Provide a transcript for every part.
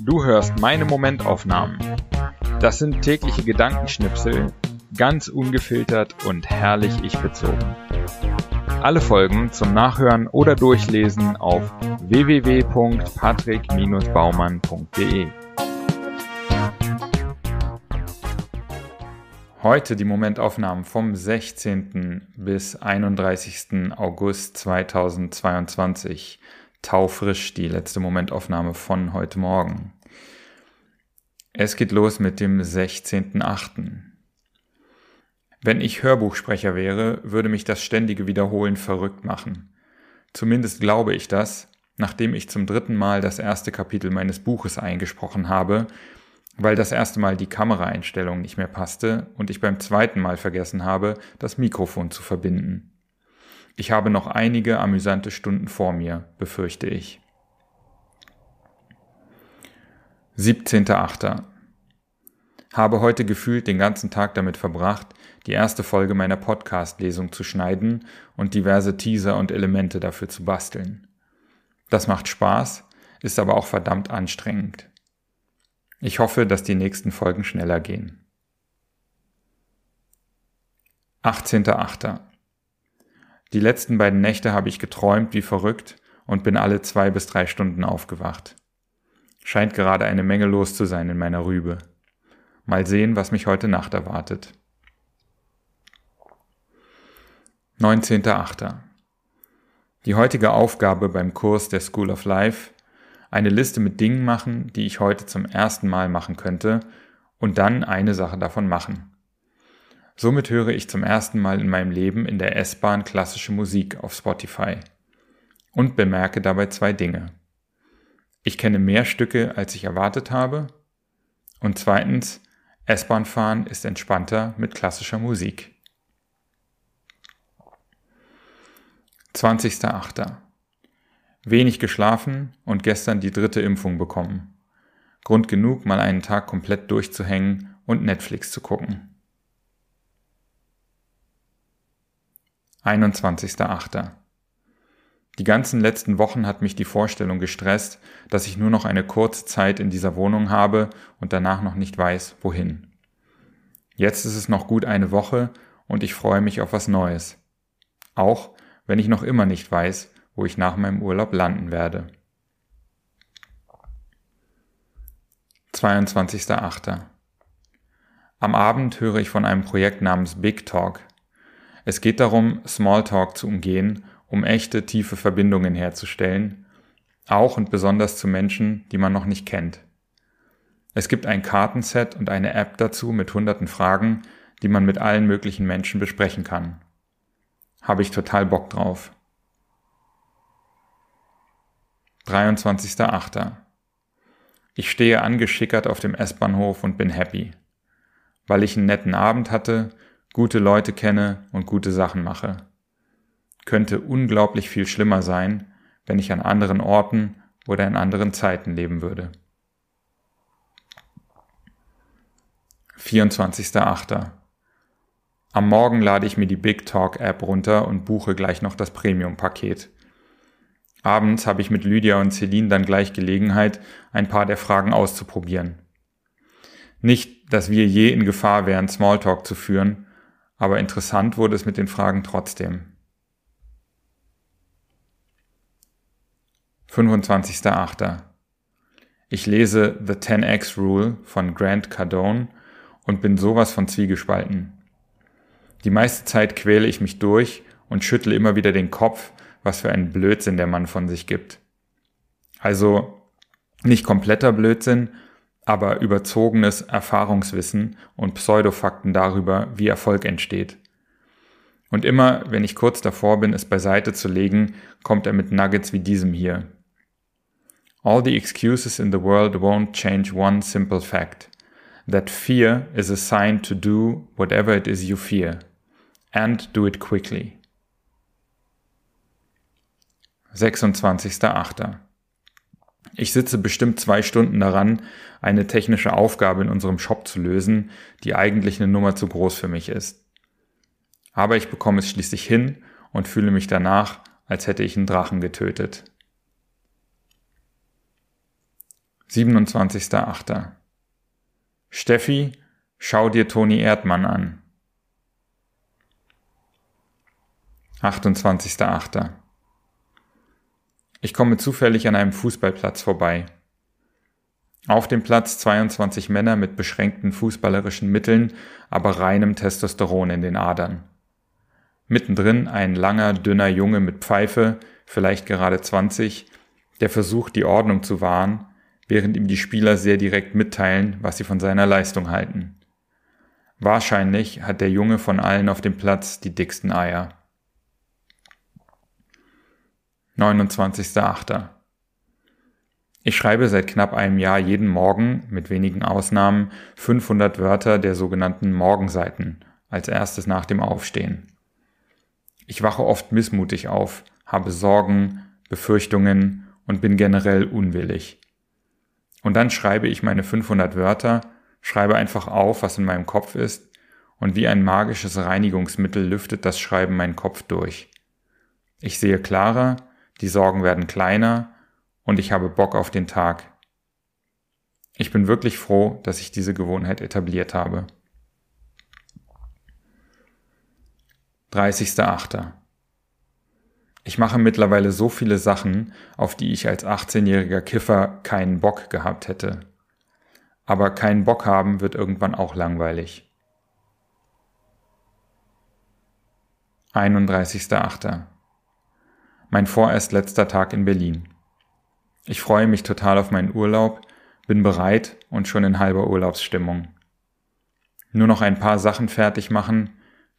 Du hörst meine Momentaufnahmen. Das sind tägliche Gedankenschnipsel, ganz ungefiltert und herrlich ich bezogen. Alle Folgen zum Nachhören oder Durchlesen auf www.patrick-baumann.de. Heute die Momentaufnahmen vom 16. bis 31. August 2022. Taufrisch die letzte Momentaufnahme von heute Morgen. Es geht los mit dem 16.8. Wenn ich Hörbuchsprecher wäre, würde mich das ständige Wiederholen verrückt machen. Zumindest glaube ich das, nachdem ich zum dritten Mal das erste Kapitel meines Buches eingesprochen habe, weil das erste Mal die Kameraeinstellung nicht mehr passte und ich beim zweiten Mal vergessen habe, das Mikrofon zu verbinden. Ich habe noch einige amüsante Stunden vor mir, befürchte ich. 17.8. Habe heute gefühlt den ganzen Tag damit verbracht, die erste Folge meiner Podcast-Lesung zu schneiden und diverse Teaser und Elemente dafür zu basteln. Das macht Spaß, ist aber auch verdammt anstrengend. Ich hoffe, dass die nächsten Folgen schneller gehen. 18.8. Die letzten beiden Nächte habe ich geträumt wie verrückt und bin alle zwei bis drei Stunden aufgewacht. Scheint gerade eine Menge los zu sein in meiner Rübe. Mal sehen, was mich heute Nacht erwartet. 19.8. Die heutige Aufgabe beim Kurs der School of Life eine Liste mit Dingen machen, die ich heute zum ersten Mal machen könnte, und dann eine Sache davon machen. Somit höre ich zum ersten Mal in meinem Leben in der S-Bahn klassische Musik auf Spotify und bemerke dabei zwei Dinge. Ich kenne mehr Stücke, als ich erwartet habe, und zweitens, S-Bahn fahren ist entspannter mit klassischer Musik. 20.8. Wenig geschlafen und gestern die dritte Impfung bekommen. Grund genug, mal einen Tag komplett durchzuhängen und Netflix zu gucken. 21.8. Die ganzen letzten Wochen hat mich die Vorstellung gestresst, dass ich nur noch eine kurze Zeit in dieser Wohnung habe und danach noch nicht weiß, wohin. Jetzt ist es noch gut eine Woche und ich freue mich auf was Neues. Auch wenn ich noch immer nicht weiß, wo ich nach meinem Urlaub landen werde. 22.8. Am Abend höre ich von einem Projekt namens Big Talk. Es geht darum, Smalltalk zu umgehen, um echte, tiefe Verbindungen herzustellen, auch und besonders zu Menschen, die man noch nicht kennt. Es gibt ein Kartenset und eine App dazu mit hunderten Fragen, die man mit allen möglichen Menschen besprechen kann. Habe ich total Bock drauf. 23.8. Ich stehe angeschickert auf dem S-Bahnhof und bin happy, weil ich einen netten Abend hatte, gute Leute kenne und gute Sachen mache. Könnte unglaublich viel schlimmer sein, wenn ich an anderen Orten oder in anderen Zeiten leben würde. 24.8. Am Morgen lade ich mir die Big Talk App runter und buche gleich noch das Premium-Paket. Abends habe ich mit Lydia und Celine dann gleich Gelegenheit, ein paar der Fragen auszuprobieren. Nicht, dass wir je in Gefahr wären, Smalltalk zu führen, aber interessant wurde es mit den Fragen trotzdem. 25.8. Ich lese The 10x Rule von Grant Cardone und bin sowas von zwiegespalten. Die meiste Zeit quäle ich mich durch und schüttle immer wieder den Kopf, was für einen Blödsinn der Mann von sich gibt. Also nicht kompletter Blödsinn, aber überzogenes Erfahrungswissen und Pseudofakten darüber, wie Erfolg entsteht. Und immer, wenn ich kurz davor bin, es beiseite zu legen, kommt er mit Nuggets wie diesem hier. All the excuses in the world won't change one simple fact. That fear is a sign to do whatever it is you fear. And do it quickly. 26.8. Ich sitze bestimmt zwei Stunden daran, eine technische Aufgabe in unserem Shop zu lösen, die eigentlich eine Nummer zu groß für mich ist. Aber ich bekomme es schließlich hin und fühle mich danach, als hätte ich einen Drachen getötet. 27.8. Steffi, schau dir Toni Erdmann an. 28.8. Ich komme zufällig an einem Fußballplatz vorbei. Auf dem Platz 22 Männer mit beschränkten fußballerischen Mitteln, aber reinem Testosteron in den Adern. Mittendrin ein langer, dünner Junge mit Pfeife, vielleicht gerade 20, der versucht, die Ordnung zu wahren, während ihm die Spieler sehr direkt mitteilen, was sie von seiner Leistung halten. Wahrscheinlich hat der Junge von allen auf dem Platz die dicksten Eier. 29.8. Ich schreibe seit knapp einem Jahr jeden Morgen, mit wenigen Ausnahmen, 500 Wörter der sogenannten Morgenseiten, als erstes nach dem Aufstehen. Ich wache oft missmutig auf, habe Sorgen, Befürchtungen und bin generell unwillig. Und dann schreibe ich meine 500 Wörter, schreibe einfach auf, was in meinem Kopf ist, und wie ein magisches Reinigungsmittel lüftet das Schreiben meinen Kopf durch. Ich sehe klarer, die Sorgen werden kleiner und ich habe Bock auf den Tag. Ich bin wirklich froh, dass ich diese Gewohnheit etabliert habe. 30.8. Ich mache mittlerweile so viele Sachen, auf die ich als 18-jähriger Kiffer keinen Bock gehabt hätte. Aber keinen Bock haben wird irgendwann auch langweilig. 31.8. Mein vorerst letzter Tag in Berlin. Ich freue mich total auf meinen Urlaub, bin bereit und schon in halber Urlaubsstimmung. Nur noch ein paar Sachen fertig machen,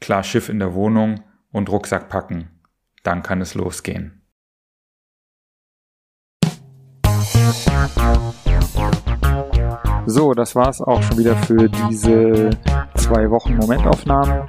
klar Schiff in der Wohnung und Rucksack packen. Dann kann es losgehen. So, das war's auch schon wieder für diese zwei Wochen Momentaufnahmen.